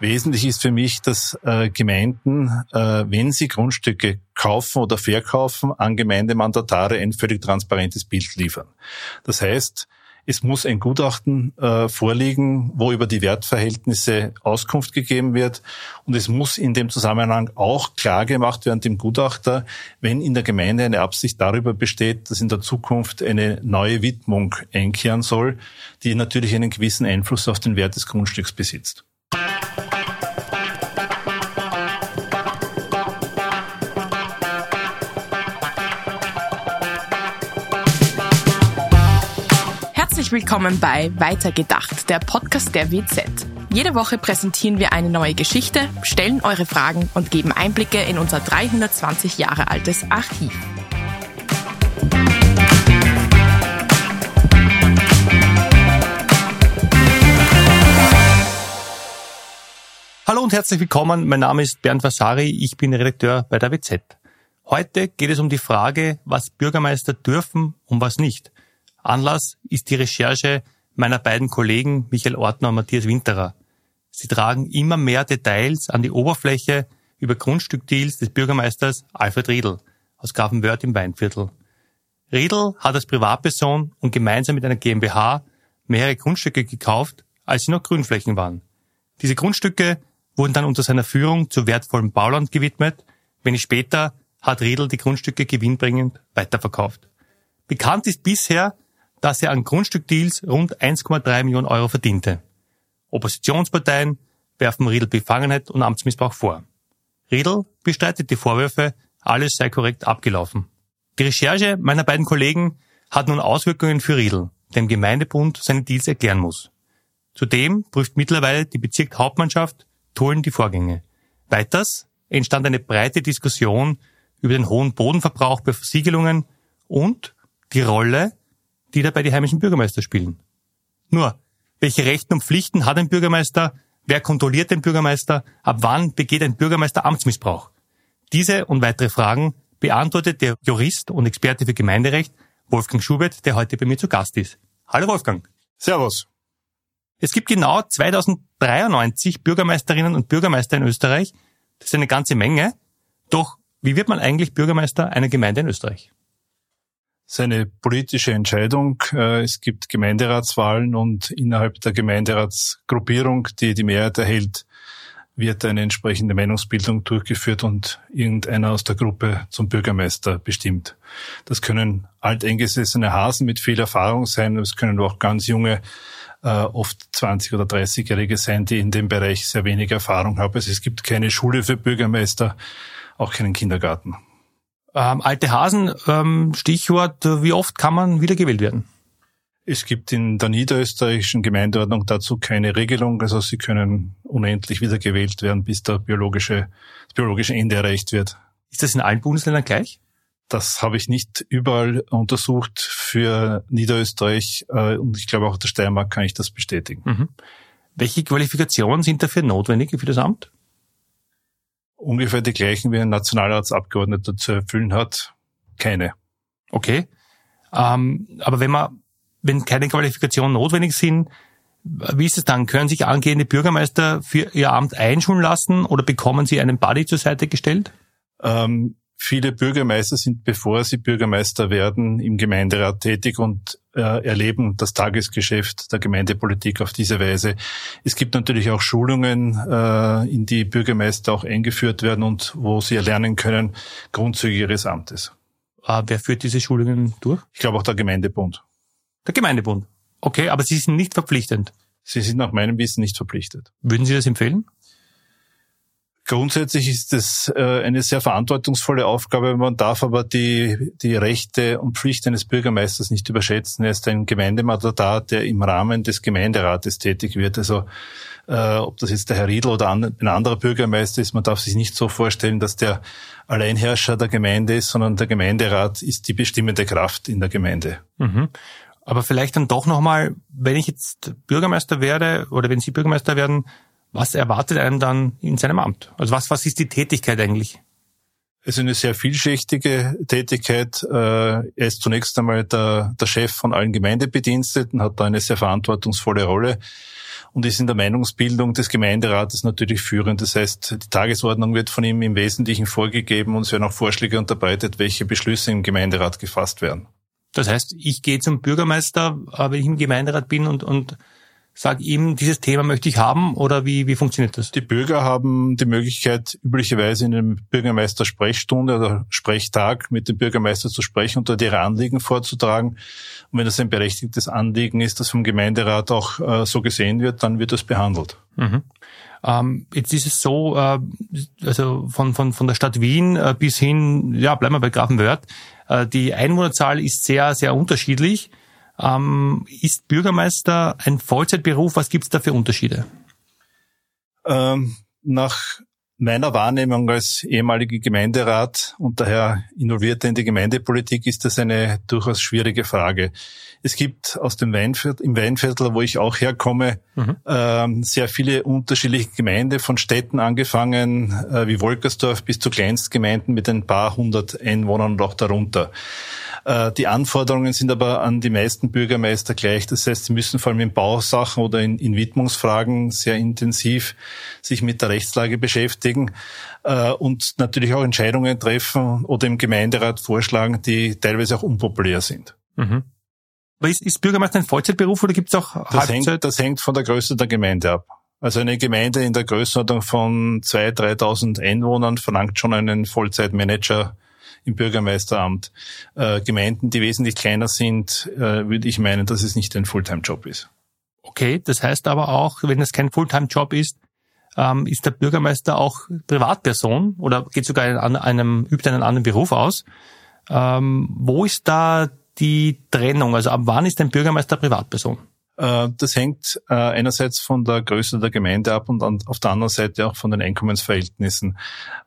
Wesentlich ist für mich, dass äh, Gemeinden, äh, wenn sie Grundstücke kaufen oder verkaufen, an Gemeindemandatare ein völlig transparentes Bild liefern. Das heißt, es muss ein Gutachten äh, vorliegen, wo über die Wertverhältnisse Auskunft gegeben wird. Und es muss in dem Zusammenhang auch klar gemacht werden dem Gutachter, wenn in der Gemeinde eine Absicht darüber besteht, dass in der Zukunft eine neue Widmung einkehren soll, die natürlich einen gewissen Einfluss auf den Wert des Grundstücks besitzt. Herzlich willkommen bei Weitergedacht, der Podcast der WZ. Jede Woche präsentieren wir eine neue Geschichte, stellen eure Fragen und geben Einblicke in unser 320 Jahre altes Archiv. Hallo und herzlich willkommen. Mein Name ist Bernd Vasari. Ich bin Redakteur bei der WZ. Heute geht es um die Frage, was Bürgermeister dürfen und was nicht. Anlass ist die Recherche meiner beiden Kollegen Michael Ortner und Matthias Winterer. Sie tragen immer mehr Details an die Oberfläche über Grundstückdeals des Bürgermeisters Alfred Riedl aus Grafenwörth im Weinviertel. Riedl hat als Privatperson und gemeinsam mit einer GmbH mehrere Grundstücke gekauft, als sie noch Grünflächen waren. Diese Grundstücke wurden dann unter seiner Führung zu wertvollem Bauland gewidmet. Wenig später hat Riedl die Grundstücke gewinnbringend weiterverkauft. Bekannt ist bisher, dass er an Grundstückdeals rund 1,3 Millionen Euro verdiente. Oppositionsparteien werfen Riedl Befangenheit und Amtsmissbrauch vor. Riedl bestreitet die Vorwürfe, alles sei korrekt abgelaufen. Die Recherche meiner beiden Kollegen hat nun Auswirkungen für Riedl, dem Gemeindebund seine Deals erklären muss. Zudem prüft mittlerweile die Bezirkshauptmannschaft Tulln die Vorgänge. Weiters entstand eine breite Diskussion über den hohen Bodenverbrauch bei Versiegelungen und die Rolle die dabei die heimischen Bürgermeister spielen. Nur, welche Rechten und Pflichten hat ein Bürgermeister? Wer kontrolliert den Bürgermeister? Ab wann begeht ein Bürgermeister Amtsmissbrauch? Diese und weitere Fragen beantwortet der Jurist und Experte für Gemeinderecht Wolfgang Schubert, der heute bei mir zu Gast ist. Hallo Wolfgang. Servus. Es gibt genau 2093 Bürgermeisterinnen und Bürgermeister in Österreich. Das ist eine ganze Menge. Doch wie wird man eigentlich Bürgermeister einer Gemeinde in Österreich? Seine politische Entscheidung. Äh, es gibt Gemeinderatswahlen und innerhalb der Gemeinderatsgruppierung, die die Mehrheit erhält, wird eine entsprechende Meinungsbildung durchgeführt und irgendeiner aus der Gruppe zum Bürgermeister bestimmt. Das können alteingesessene Hasen mit viel Erfahrung sein, es können auch ganz junge, äh, oft 20- oder 30-Jährige sein, die in dem Bereich sehr wenig Erfahrung haben. Also es gibt keine Schule für Bürgermeister, auch keinen Kindergarten. Ähm, alte Hasen, ähm, Stichwort, wie oft kann man wiedergewählt werden? Es gibt in der niederösterreichischen Gemeindeordnung dazu keine Regelung. Also sie können unendlich wiedergewählt werden, bis der biologische, das biologische Ende erreicht wird. Ist das in allen Bundesländern gleich? Das habe ich nicht überall untersucht für Niederösterreich äh, und ich glaube auch der Steiermark kann ich das bestätigen. Mhm. Welche Qualifikationen sind dafür notwendig für das Amt? Ungefähr die gleichen wie ein Nationalratsabgeordneter zu erfüllen hat. Keine. Okay. Ähm, aber wenn man, wenn keine Qualifikationen notwendig sind, wie ist es dann? Können sich angehende Bürgermeister für ihr Amt einschulen lassen oder bekommen sie einen Buddy zur Seite gestellt? Ähm, Viele Bürgermeister sind, bevor sie Bürgermeister werden, im Gemeinderat tätig und äh, erleben das Tagesgeschäft der Gemeindepolitik auf diese Weise. Es gibt natürlich auch Schulungen, äh, in die Bürgermeister auch eingeführt werden und wo sie erlernen können Grundzüge ihres Amtes. Äh, wer führt diese Schulungen durch? Ich glaube auch der Gemeindebund. Der Gemeindebund. Okay, aber Sie sind nicht verpflichtend. Sie sind nach meinem Wissen nicht verpflichtet. Würden Sie das empfehlen? Grundsätzlich ist es äh, eine sehr verantwortungsvolle Aufgabe. Man darf aber die, die Rechte und Pflichten eines Bürgermeisters nicht überschätzen. Er ist ein Gemeindemandat, der im Rahmen des Gemeinderates tätig wird. Also äh, ob das jetzt der Herr Riedl oder ein anderer Bürgermeister ist, man darf sich nicht so vorstellen, dass der Alleinherrscher der Gemeinde ist, sondern der Gemeinderat ist die bestimmende Kraft in der Gemeinde. Mhm. Aber vielleicht dann doch nochmal, wenn ich jetzt Bürgermeister werde oder wenn Sie Bürgermeister werden, was erwartet einen dann in seinem Amt? Also was, was ist die Tätigkeit eigentlich? Es ist eine sehr vielschichtige Tätigkeit. Äh, er ist zunächst einmal der, der Chef von allen Gemeindebediensteten, hat da eine sehr verantwortungsvolle Rolle. und ist in der Meinungsbildung des Gemeinderates natürlich führend. Das heißt, die Tagesordnung wird von ihm im Wesentlichen vorgegeben und es werden auch Vorschläge unterbreitet, welche Beschlüsse im Gemeinderat gefasst werden. Das heißt, ich gehe zum Bürgermeister, wenn ich im Gemeinderat bin und, und sage ihm, dieses Thema möchte ich haben oder wie, wie funktioniert das? Die Bürger haben die Möglichkeit, üblicherweise in einem Bürgermeister-Sprechstunde oder Sprechtag mit dem Bürgermeister zu sprechen und dort ihre Anliegen vorzutragen. Und wenn das ein berechtigtes Anliegen ist, das vom Gemeinderat auch äh, so gesehen wird, dann wird das behandelt. Mhm. Ähm, jetzt ist es so, äh, also von, von, von der Stadt Wien äh, bis hin, ja, bleiben wir bei Grafenwörth, äh, die Einwohnerzahl ist sehr, sehr unterschiedlich. Ähm, ist Bürgermeister ein Vollzeitberuf? Was gibt es da für Unterschiede? Ähm, nach meiner Wahrnehmung als ehemalige Gemeinderat und daher involvierter in die Gemeindepolitik ist das eine durchaus schwierige Frage. Es gibt aus dem Weinviertel, im Weinviertel, wo ich auch herkomme, mhm. ähm, sehr viele unterschiedliche Gemeinden, von Städten angefangen, äh, wie Wolkersdorf bis zu Kleinstgemeinden mit ein paar hundert Einwohnern und auch darunter. Äh, die Anforderungen sind aber an die meisten Bürgermeister gleich. Das heißt, sie müssen vor allem in Bausachen oder in, in Widmungsfragen sehr intensiv sich mit der Rechtslage beschäftigen äh, und natürlich auch Entscheidungen treffen oder im Gemeinderat vorschlagen, die teilweise auch unpopulär sind. Mhm. Aber ist, ist Bürgermeister ein Vollzeitberuf oder gibt es auch Halbzeit? Das hängt, das hängt von der Größe der Gemeinde ab. Also eine Gemeinde in der Größenordnung von 2.000, 3.000 Einwohnern verlangt schon einen Vollzeitmanager im Bürgermeisteramt. Äh, Gemeinden, die wesentlich kleiner sind, äh, würde ich meinen, dass es nicht ein Fulltime-Job ist. Okay, das heißt aber auch, wenn es kein Fulltime-Job ist, ähm, ist der Bürgermeister auch Privatperson oder geht sogar in einem, übt einen anderen Beruf aus. Ähm, wo ist da die Trennung? Also ab wann ist ein Bürgermeister Privatperson? Äh, das hängt äh, einerseits von der Größe der Gemeinde ab und auf der anderen Seite auch von den Einkommensverhältnissen.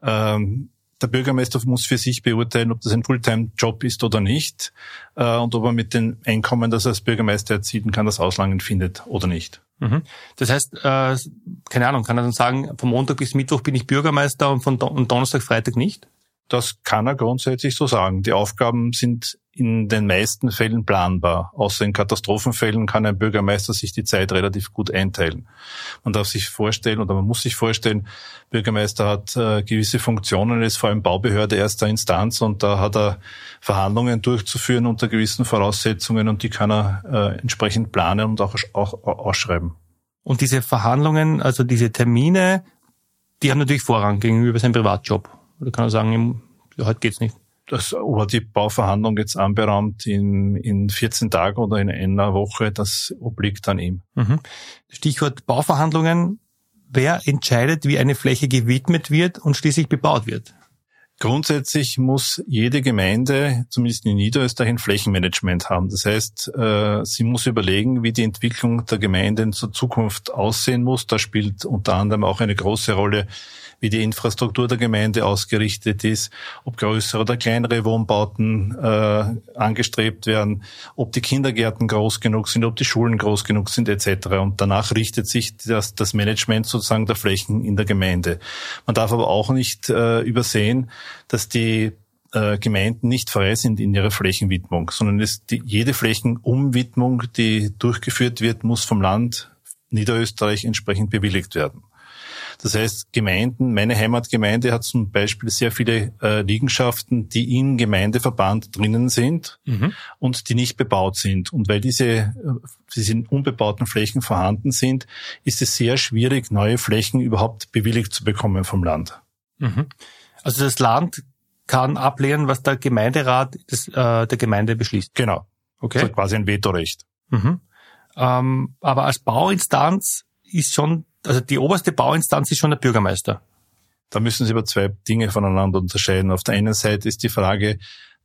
Ähm, der Bürgermeister muss für sich beurteilen, ob das ein Fulltime-Job ist oder nicht äh, und ob er mit dem Einkommen, das er als Bürgermeister erzielen kann, das Auslangen findet oder nicht. Mhm. Das heißt, äh, keine Ahnung, kann er dann sagen, von Montag bis Mittwoch bin ich Bürgermeister und von Don und Donnerstag, Freitag nicht? Das kann er grundsätzlich so sagen. Die Aufgaben sind in den meisten Fällen planbar. Außer in Katastrophenfällen kann ein Bürgermeister sich die Zeit relativ gut einteilen. Man darf sich vorstellen oder man muss sich vorstellen, Bürgermeister hat äh, gewisse Funktionen, ist vor allem Baubehörde erster Instanz und da hat er Verhandlungen durchzuführen unter gewissen Voraussetzungen und die kann er äh, entsprechend planen und auch, auch ausschreiben. Und diese Verhandlungen, also diese Termine, die haben natürlich Vorrang gegenüber seinem Privatjob. Oder kann er sagen, heute geht's nicht? Das, ob er die Bauverhandlung jetzt anberaumt in, in 14 Tagen oder in einer Woche, das obliegt dann ihm. Mhm. Stichwort Bauverhandlungen. Wer entscheidet, wie eine Fläche gewidmet wird und schließlich bebaut wird? Grundsätzlich muss jede Gemeinde, zumindest in Niederösterreich, ein Flächenmanagement haben. Das heißt, äh, sie muss überlegen, wie die Entwicklung der Gemeinde in zur Zukunft aussehen muss. Da spielt unter anderem auch eine große Rolle, wie die Infrastruktur der Gemeinde ausgerichtet ist, ob größere oder kleinere Wohnbauten äh, angestrebt werden, ob die Kindergärten groß genug sind, ob die Schulen groß genug sind etc. Und danach richtet sich das, das Management sozusagen der Flächen in der Gemeinde. Man darf aber auch nicht äh, übersehen, dass die äh, Gemeinden nicht frei sind in ihrer Flächenwidmung, sondern es, die, jede Flächenumwidmung, die durchgeführt wird, muss vom Land Niederösterreich entsprechend bewilligt werden. Das heißt, Gemeinden, meine Heimatgemeinde hat zum Beispiel sehr viele äh, Liegenschaften, die im Gemeindeverband drinnen sind mhm. und die nicht bebaut sind. Und weil diese, äh, diese unbebauten Flächen vorhanden sind, ist es sehr schwierig, neue Flächen überhaupt bewilligt zu bekommen vom Land. Mhm. Also das Land kann ablehnen, was der Gemeinderat des, äh, der Gemeinde beschließt. Genau. Okay. Also quasi ein Vetorecht. Mhm. Ähm, aber als Bauinstanz ist schon also die oberste Bauinstanz ist schon der Bürgermeister. Da müssen Sie aber zwei Dinge voneinander unterscheiden. Auf der einen Seite ist die Frage,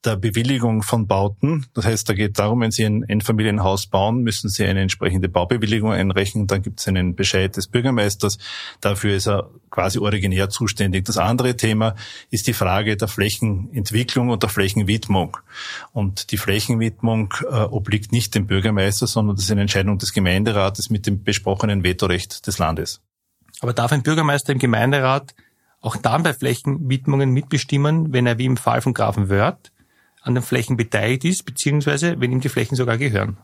der Bewilligung von Bauten. Das heißt, da geht darum, wenn Sie ein Einfamilienhaus bauen, müssen Sie eine entsprechende Baubewilligung einrechnen. Dann gibt es einen Bescheid des Bürgermeisters. Dafür ist er quasi originär zuständig. Das andere Thema ist die Frage der Flächenentwicklung und der Flächenwidmung. Und die Flächenwidmung äh, obliegt nicht dem Bürgermeister, sondern das ist eine Entscheidung des Gemeinderates mit dem besprochenen Vetorecht des Landes. Aber darf ein Bürgermeister im Gemeinderat auch dann bei Flächenwidmungen mitbestimmen, wenn er wie im Fall von Grafen Wörth an den Flächen beteiligt ist, beziehungsweise wenn ihm die Flächen sogar gehören?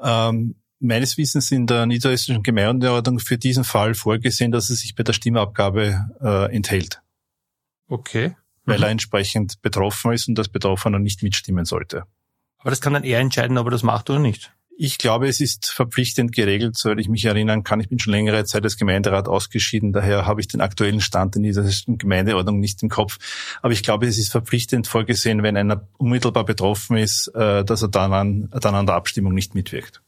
Ähm, meines Wissens in der niederösterreichischen Gemeindeordnung für diesen Fall vorgesehen, dass es sich bei der Stimmabgabe äh, enthält. Okay. Weil mhm. er entsprechend betroffen ist und das Betroffener nicht mitstimmen sollte. Aber das kann dann er entscheiden, ob er das macht oder nicht. Ich glaube, es ist verpflichtend geregelt, soweit ich mich erinnern kann. Ich bin schon längere Zeit als Gemeinderat ausgeschieden, daher habe ich den aktuellen Stand in dieser Gemeindeordnung nicht im Kopf. Aber ich glaube, es ist verpflichtend vorgesehen, wenn einer unmittelbar betroffen ist, äh, dass er dann an, dann an der Abstimmung nicht mitwirkt.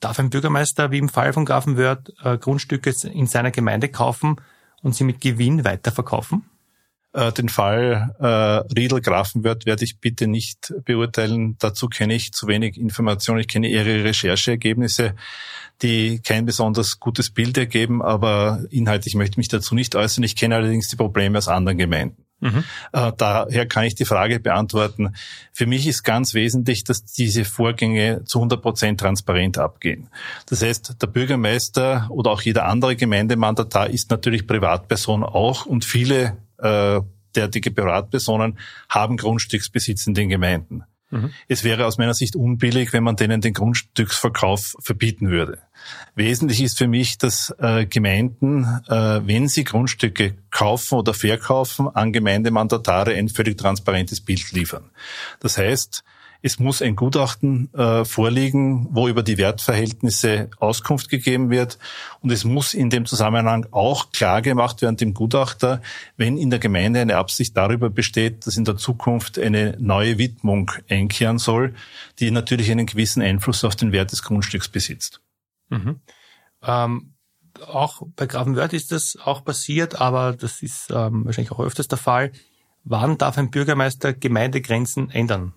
Darf ein Bürgermeister wie im Fall von Grafenwörth äh, Grundstücke in seiner Gemeinde kaufen und sie mit Gewinn weiterverkaufen? Äh, den Fall äh, Riedel-Grafenwörth werde ich bitte nicht beurteilen. Dazu kenne ich zu wenig Informationen. Ich kenne Ihre Rechercheergebnisse, die kein besonders gutes Bild ergeben, aber inhaltlich möchte ich mich dazu nicht äußern. Ich kenne allerdings die Probleme aus anderen Gemeinden. Mhm. Äh, daher kann ich die Frage beantworten. Für mich ist ganz wesentlich, dass diese Vorgänge zu 100 Prozent transparent abgehen. Das heißt, der Bürgermeister oder auch jeder andere Gemeindemandatar ist natürlich Privatperson auch und viele äh, derartige Privatpersonen haben Grundstücksbesitz in den Gemeinden. Mhm. Es wäre aus meiner Sicht unbillig, wenn man denen den Grundstücksverkauf verbieten würde. Wesentlich ist für mich, dass äh, Gemeinden, äh, wenn sie Grundstücke kaufen oder verkaufen, an Gemeindemandatare ein völlig transparentes Bild liefern. Das heißt, es muss ein Gutachten äh, vorliegen, wo über die Wertverhältnisse Auskunft gegeben wird. Und es muss in dem Zusammenhang auch klar gemacht werden dem Gutachter, wenn in der Gemeinde eine Absicht darüber besteht, dass in der Zukunft eine neue Widmung einkehren soll, die natürlich einen gewissen Einfluss auf den Wert des Grundstücks besitzt. Mhm. Ähm, auch bei Grafenwörth ist das auch passiert, aber das ist ähm, wahrscheinlich auch öfters der Fall. Wann darf ein Bürgermeister Gemeindegrenzen ändern?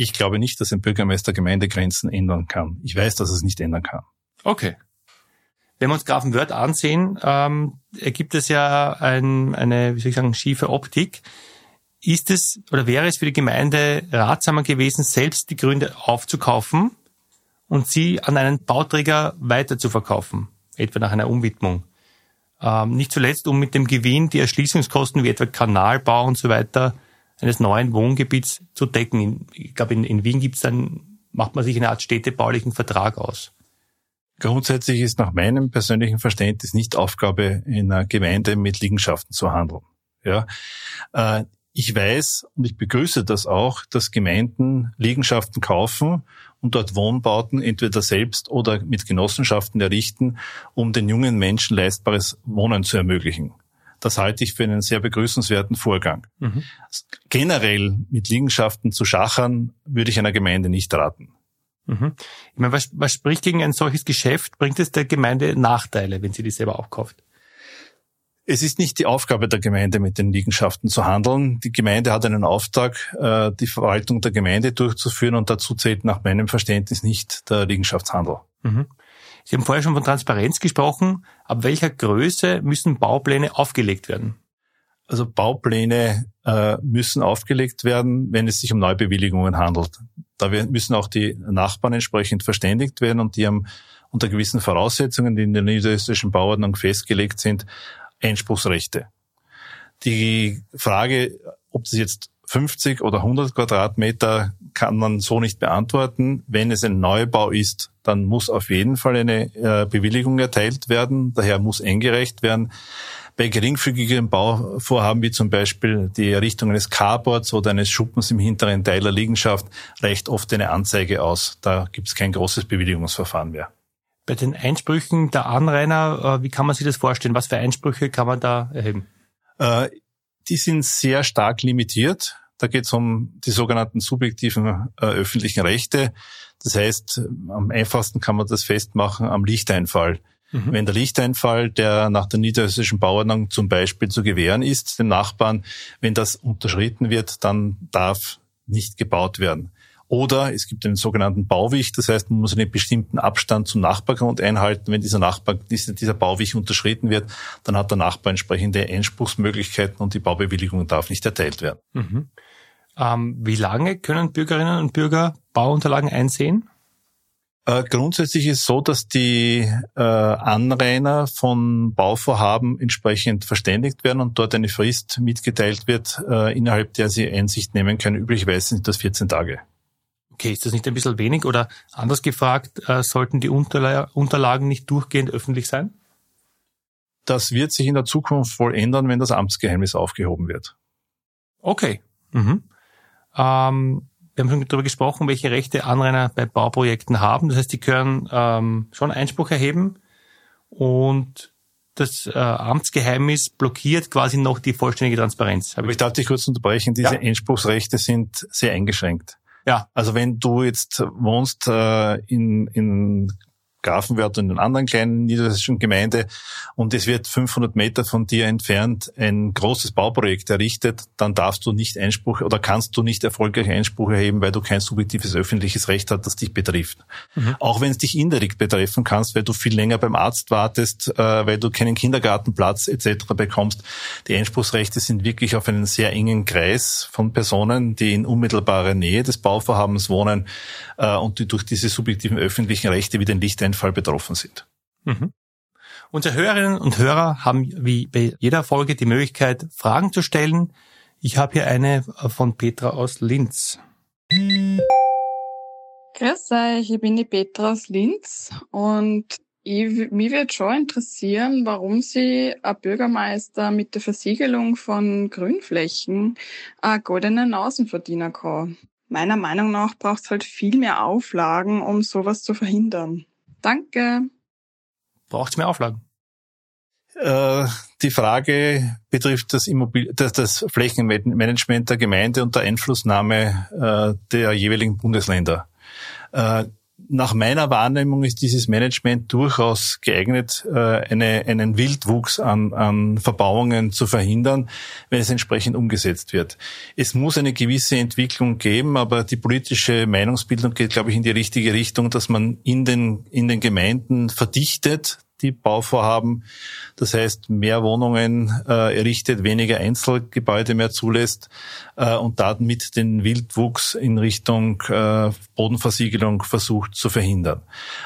Ich glaube nicht, dass ein Bürgermeister Gemeindegrenzen ändern kann. Ich weiß, dass es nicht ändern kann. Okay. Wenn wir uns Grafenwörth ansehen, ähm, ergibt es ja ein, eine, wie soll ich sagen, schiefe Optik. Ist es oder wäre es für die Gemeinde ratsamer gewesen, selbst die Gründe aufzukaufen und sie an einen Bauträger weiter zu verkaufen, etwa nach einer Umwidmung? Ähm, nicht zuletzt, um mit dem Gewinn die Erschließungskosten wie etwa Kanalbau und so weiter eines neuen Wohngebiets zu decken. Ich glaube, in, in Wien gibt's dann, macht man sich eine Art städtebaulichen Vertrag aus. Grundsätzlich ist nach meinem persönlichen Verständnis nicht Aufgabe in einer Gemeinde mit Liegenschaften zu handeln. Ja, äh, ich weiß und ich begrüße das auch, dass Gemeinden Liegenschaften kaufen und dort Wohnbauten entweder selbst oder mit Genossenschaften errichten, um den jungen Menschen leistbares Wohnen zu ermöglichen. Das halte ich für einen sehr begrüßenswerten Vorgang. Mhm. Generell mit Liegenschaften zu schachern, würde ich einer Gemeinde nicht raten. Mhm. Ich meine, was, was spricht gegen ein solches Geschäft? Bringt es der Gemeinde Nachteile, wenn sie die selber aufkauft? Es ist nicht die Aufgabe der Gemeinde, mit den Liegenschaften zu handeln. Die Gemeinde hat einen Auftrag, äh, die Verwaltung der Gemeinde durchzuführen und dazu zählt nach meinem Verständnis nicht der Liegenschaftshandel. Mhm. Sie haben vorher schon von Transparenz gesprochen. Ab welcher Größe müssen Baupläne aufgelegt werden? Also Baupläne äh, müssen aufgelegt werden, wenn es sich um Neubewilligungen handelt. Da müssen auch die Nachbarn entsprechend verständigt werden und die haben unter gewissen Voraussetzungen, die in der niederösterreichischen Bauordnung festgelegt sind, Einspruchsrechte. Die Frage, ob das jetzt 50 oder 100 Quadratmeter kann man so nicht beantworten. Wenn es ein Neubau ist, dann muss auf jeden Fall eine äh, Bewilligung erteilt werden. Daher muss eingereicht werden. Bei geringfügigen Bauvorhaben wie zum Beispiel die Errichtung eines Carports oder eines Schuppens im hinteren Teil der Liegenschaft reicht oft eine Anzeige aus. Da gibt es kein großes Bewilligungsverfahren mehr. Bei den Einsprüchen der Anrainer, äh, wie kann man sich das vorstellen? Was für Einsprüche kann man da erheben? Äh, die sind sehr stark limitiert. Da geht es um die sogenannten subjektiven äh, öffentlichen Rechte. Das heißt, am einfachsten kann man das festmachen am Lichteinfall. Mhm. Wenn der Lichteinfall, der nach der niederösterreichischen Bauordnung zum Beispiel zu gewähren ist, dem Nachbarn, wenn das unterschritten wird, dann darf nicht gebaut werden. Oder es gibt einen sogenannten Bauwich, das heißt, man muss einen bestimmten Abstand zum Nachbargrund einhalten. Wenn dieser Nachbar, dieser Bauwich unterschritten wird, dann hat der Nachbar entsprechende Einspruchsmöglichkeiten und die Baubewilligung darf nicht erteilt werden. Mhm. Ähm, wie lange können Bürgerinnen und Bürger Bauunterlagen einsehen? Äh, grundsätzlich ist es so, dass die äh, Anrainer von Bauvorhaben entsprechend verständigt werden und dort eine Frist mitgeteilt wird, äh, innerhalb der sie Einsicht nehmen können. Üblicherweise sind das 14 Tage. Okay, ist das nicht ein bisschen wenig? Oder anders gefragt, äh, sollten die Unterla Unterlagen nicht durchgehend öffentlich sein? Das wird sich in der Zukunft wohl ändern, wenn das Amtsgeheimnis aufgehoben wird. Okay. Mhm. Ähm, wir haben schon darüber gesprochen, welche Rechte Anrainer bei Bauprojekten haben. Das heißt, die können ähm, schon Einspruch erheben und das äh, Amtsgeheimnis blockiert quasi noch die vollständige Transparenz. Aber ich darf dich kurz unterbrechen, diese ja. Einspruchsrechte sind sehr eingeschränkt. Ja. Also wenn du jetzt wohnst äh, in, in Grafenwörth und in einer anderen kleinen niederländischen Gemeinde und es wird 500 Meter von dir entfernt ein großes Bauprojekt errichtet, dann darfst du nicht Einspruch oder kannst du nicht erfolgreich Einspruch erheben, weil du kein subjektives öffentliches Recht hast, das dich betrifft. Mhm. Auch wenn es dich indirekt betreffen kannst, weil du viel länger beim Arzt wartest, äh, weil du keinen Kindergartenplatz etc. bekommst. Die Einspruchsrechte sind wirklich auf einen sehr engen Kreis von Personen, die in unmittelbarer Nähe des Bauvorhabens wohnen äh, und die durch diese subjektiven öffentlichen Rechte wie den Licht Fall betroffen sind. Mhm. Unsere Hörerinnen und Hörer haben wie bei jeder Folge die Möglichkeit, Fragen zu stellen. Ich habe hier eine von Petra aus Linz. Grüß euch, ich bin die Petra aus Linz und ich, mich würde schon interessieren, warum Sie ein Bürgermeister mit der Versiegelung von Grünflächen einen goldenen Außenverdiener kann. Meiner Meinung nach braucht es halt viel mehr Auflagen, um sowas zu verhindern. Danke. Braucht es mehr Auflagen? Äh, die Frage betrifft das, Immobil das, das Flächenmanagement der Gemeinde und der Einflussnahme äh, der jeweiligen Bundesländer. Äh, nach meiner Wahrnehmung ist dieses Management durchaus geeignet, äh, eine, einen Wildwuchs an, an Verbauungen zu verhindern, wenn es entsprechend umgesetzt wird. Es muss eine gewisse Entwicklung geben, aber die politische Meinungsbildung geht, glaube ich, in die richtige Richtung, dass man in den, in den Gemeinden verdichtet, die Bauvorhaben. Das heißt, mehr Wohnungen äh, errichtet, weniger Einzelgebäude mehr zulässt äh, und damit den Wildwuchs in Richtung äh, Bodenversiegelung versucht zu verhindern.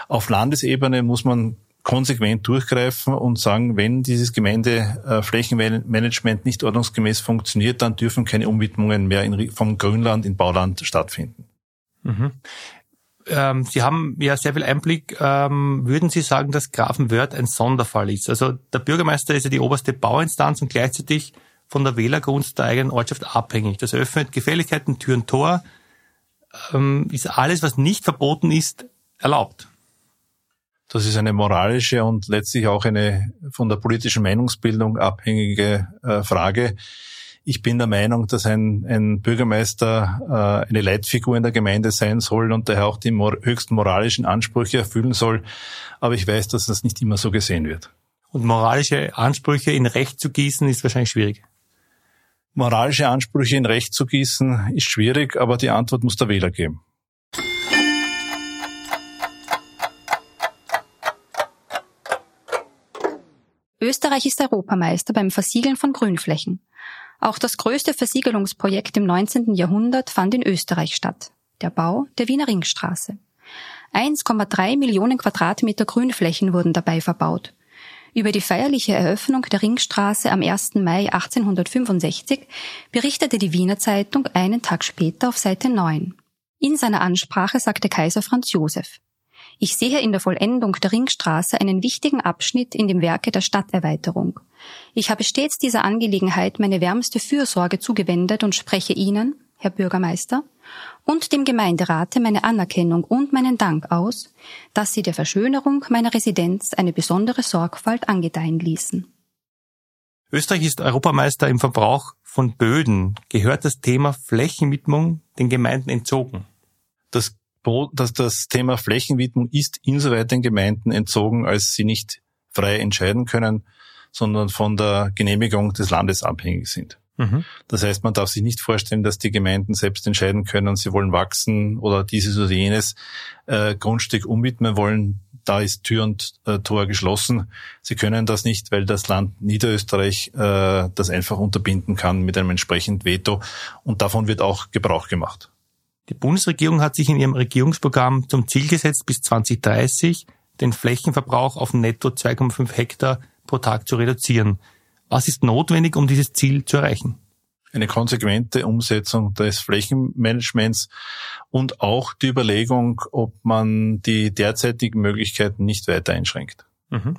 Auf Landesebene muss man konsequent durchgreifen und sagen, wenn dieses Gemeindeflächenmanagement äh, nicht ordnungsgemäß funktioniert, dann dürfen keine Umwidmungen mehr in, vom Grünland in Bauland stattfinden. Mhm ähm, Sie haben ja sehr viel Einblick. Ähm, würden Sie sagen, dass Grafenwörth ein Sonderfall ist? Also der Bürgermeister ist ja die oberste Bauinstanz und gleichzeitig von der Wählergunst der eigenen Ortschaft abhängig. Das eröffnet Gefälligkeiten, Tür und Tor. Ähm, ist alles, was nicht verboten ist, erlaubt? Das ist eine moralische und letztlich auch eine von der politischen Meinungsbildung abhängige äh, Frage. Ich bin der Meinung, dass ein, ein Bürgermeister äh, eine Leitfigur in der Gemeinde sein soll und daher auch die mor höchsten moralischen Ansprüche erfüllen soll. Aber ich weiß, dass das nicht immer so gesehen wird. Und moralische Ansprüche in Recht zu gießen, ist wahrscheinlich schwierig. Moralische Ansprüche in Recht zu gießen, ist schwierig, aber die Antwort muss der Wähler geben. Österreich ist Europameister beim Versiegeln von Grünflächen. Auch das größte Versiegelungsprojekt im 19. Jahrhundert fand in Österreich statt. Der Bau der Wiener Ringstraße. 1,3 Millionen Quadratmeter Grünflächen wurden dabei verbaut. Über die feierliche Eröffnung der Ringstraße am 1. Mai 1865 berichtete die Wiener Zeitung einen Tag später auf Seite 9. In seiner Ansprache sagte Kaiser Franz Josef, ich sehe in der Vollendung der Ringstraße einen wichtigen Abschnitt in dem Werke der Stadterweiterung. Ich habe stets dieser Angelegenheit meine wärmste Fürsorge zugewendet und spreche Ihnen, Herr Bürgermeister, und dem Gemeinderate meine Anerkennung und meinen Dank aus, dass Sie der Verschönerung meiner Residenz eine besondere Sorgfalt angedeihen ließen. Österreich ist Europameister im Verbrauch von Böden. Gehört das Thema Flächenwidmung den Gemeinden entzogen? Das dass das Thema Flächenwidmung ist insoweit den Gemeinden entzogen, als sie nicht frei entscheiden können, sondern von der Genehmigung des Landes abhängig sind. Mhm. Das heißt, man darf sich nicht vorstellen, dass die Gemeinden selbst entscheiden können, sie wollen wachsen oder dieses oder jenes äh, Grundstück umwidmen wollen. Da ist Tür und äh, Tor geschlossen. Sie können das nicht, weil das Land Niederösterreich äh, das einfach unterbinden kann mit einem entsprechenden Veto. Und davon wird auch Gebrauch gemacht. Die Bundesregierung hat sich in ihrem Regierungsprogramm zum Ziel gesetzt, bis 2030 den Flächenverbrauch auf netto 2,5 Hektar pro Tag zu reduzieren. Was ist notwendig, um dieses Ziel zu erreichen? eine konsequente Umsetzung des Flächenmanagements und auch die Überlegung, ob man die derzeitigen Möglichkeiten nicht weiter einschränkt. Mhm.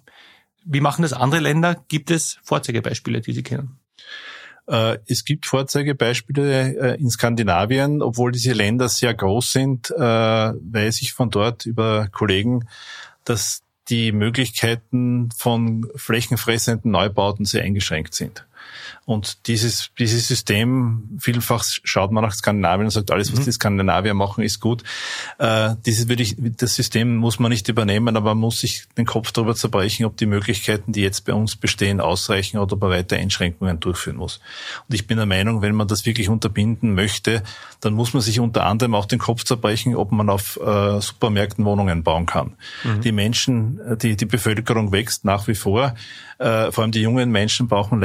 Wie machen das andere Länder? Gibt es Vorzeigebeispiele, die Sie kennen? Äh, es gibt Vorzeigebeispiele äh, in Skandinavien, obwohl diese Länder sehr groß sind, äh, weiß ich von dort über Kollegen, dass die Möglichkeiten von flächenfressenden Neubauten sehr eingeschränkt sind. Und dieses, dieses System, vielfach schaut man nach Skandinavien und sagt, alles, was mhm. die Skandinavier machen, ist gut. Äh, dieses würde ich, das System muss man nicht übernehmen, aber man muss sich den Kopf darüber zerbrechen, ob die Möglichkeiten, die jetzt bei uns bestehen, ausreichen oder ob man weiter Einschränkungen durchführen muss. Und ich bin der Meinung, wenn man das wirklich unterbinden möchte, dann muss man sich unter anderem auch den Kopf zerbrechen, ob man auf äh, Supermärkten Wohnungen bauen kann. Mhm. Die Menschen, die, die Bevölkerung wächst nach wie vor. Äh, vor allem die jungen Menschen brauchen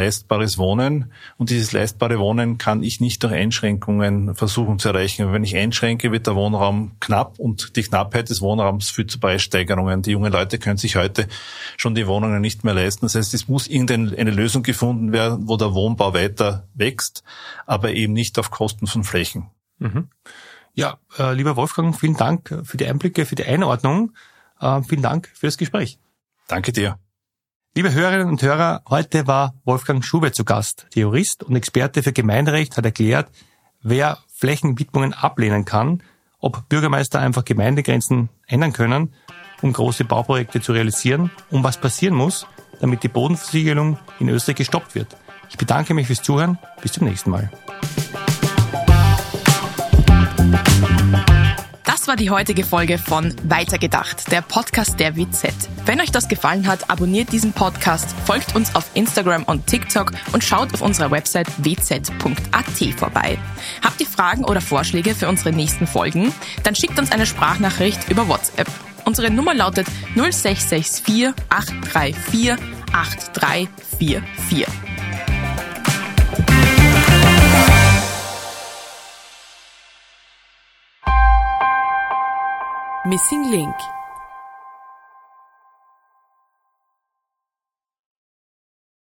leistbares Wohnen und dieses leistbare Wohnen kann ich nicht durch Einschränkungen versuchen zu erreichen. Wenn ich einschränke, wird der Wohnraum knapp und die Knappheit des Wohnraums führt zu Preissteigerungen. Die jungen Leute können sich heute schon die Wohnungen nicht mehr leisten. Das heißt, es muss irgendeine Lösung gefunden werden, wo der Wohnbau weiter wächst, aber eben nicht auf Kosten von Flächen. Mhm. Ja, äh, lieber Wolfgang, vielen Dank für die Einblicke, für die Einordnung. Äh, vielen Dank für das Gespräch. Danke dir. Liebe Hörerinnen und Hörer, heute war Wolfgang Schube zu Gast. Der Jurist und Experte für Gemeinderecht hat erklärt, wer Flächenwidmungen ablehnen kann, ob Bürgermeister einfach Gemeindegrenzen ändern können, um große Bauprojekte zu realisieren und was passieren muss, damit die Bodenversiegelung in Österreich gestoppt wird. Ich bedanke mich fürs Zuhören. Bis zum nächsten Mal. War die heutige Folge von Weitergedacht, der Podcast der WZ. Wenn euch das gefallen hat, abonniert diesen Podcast, folgt uns auf Instagram und TikTok und schaut auf unserer Website wz.at vorbei. Habt ihr Fragen oder Vorschläge für unsere nächsten Folgen? Dann schickt uns eine Sprachnachricht über WhatsApp. Unsere Nummer lautet 0664 834 8344. Missing Link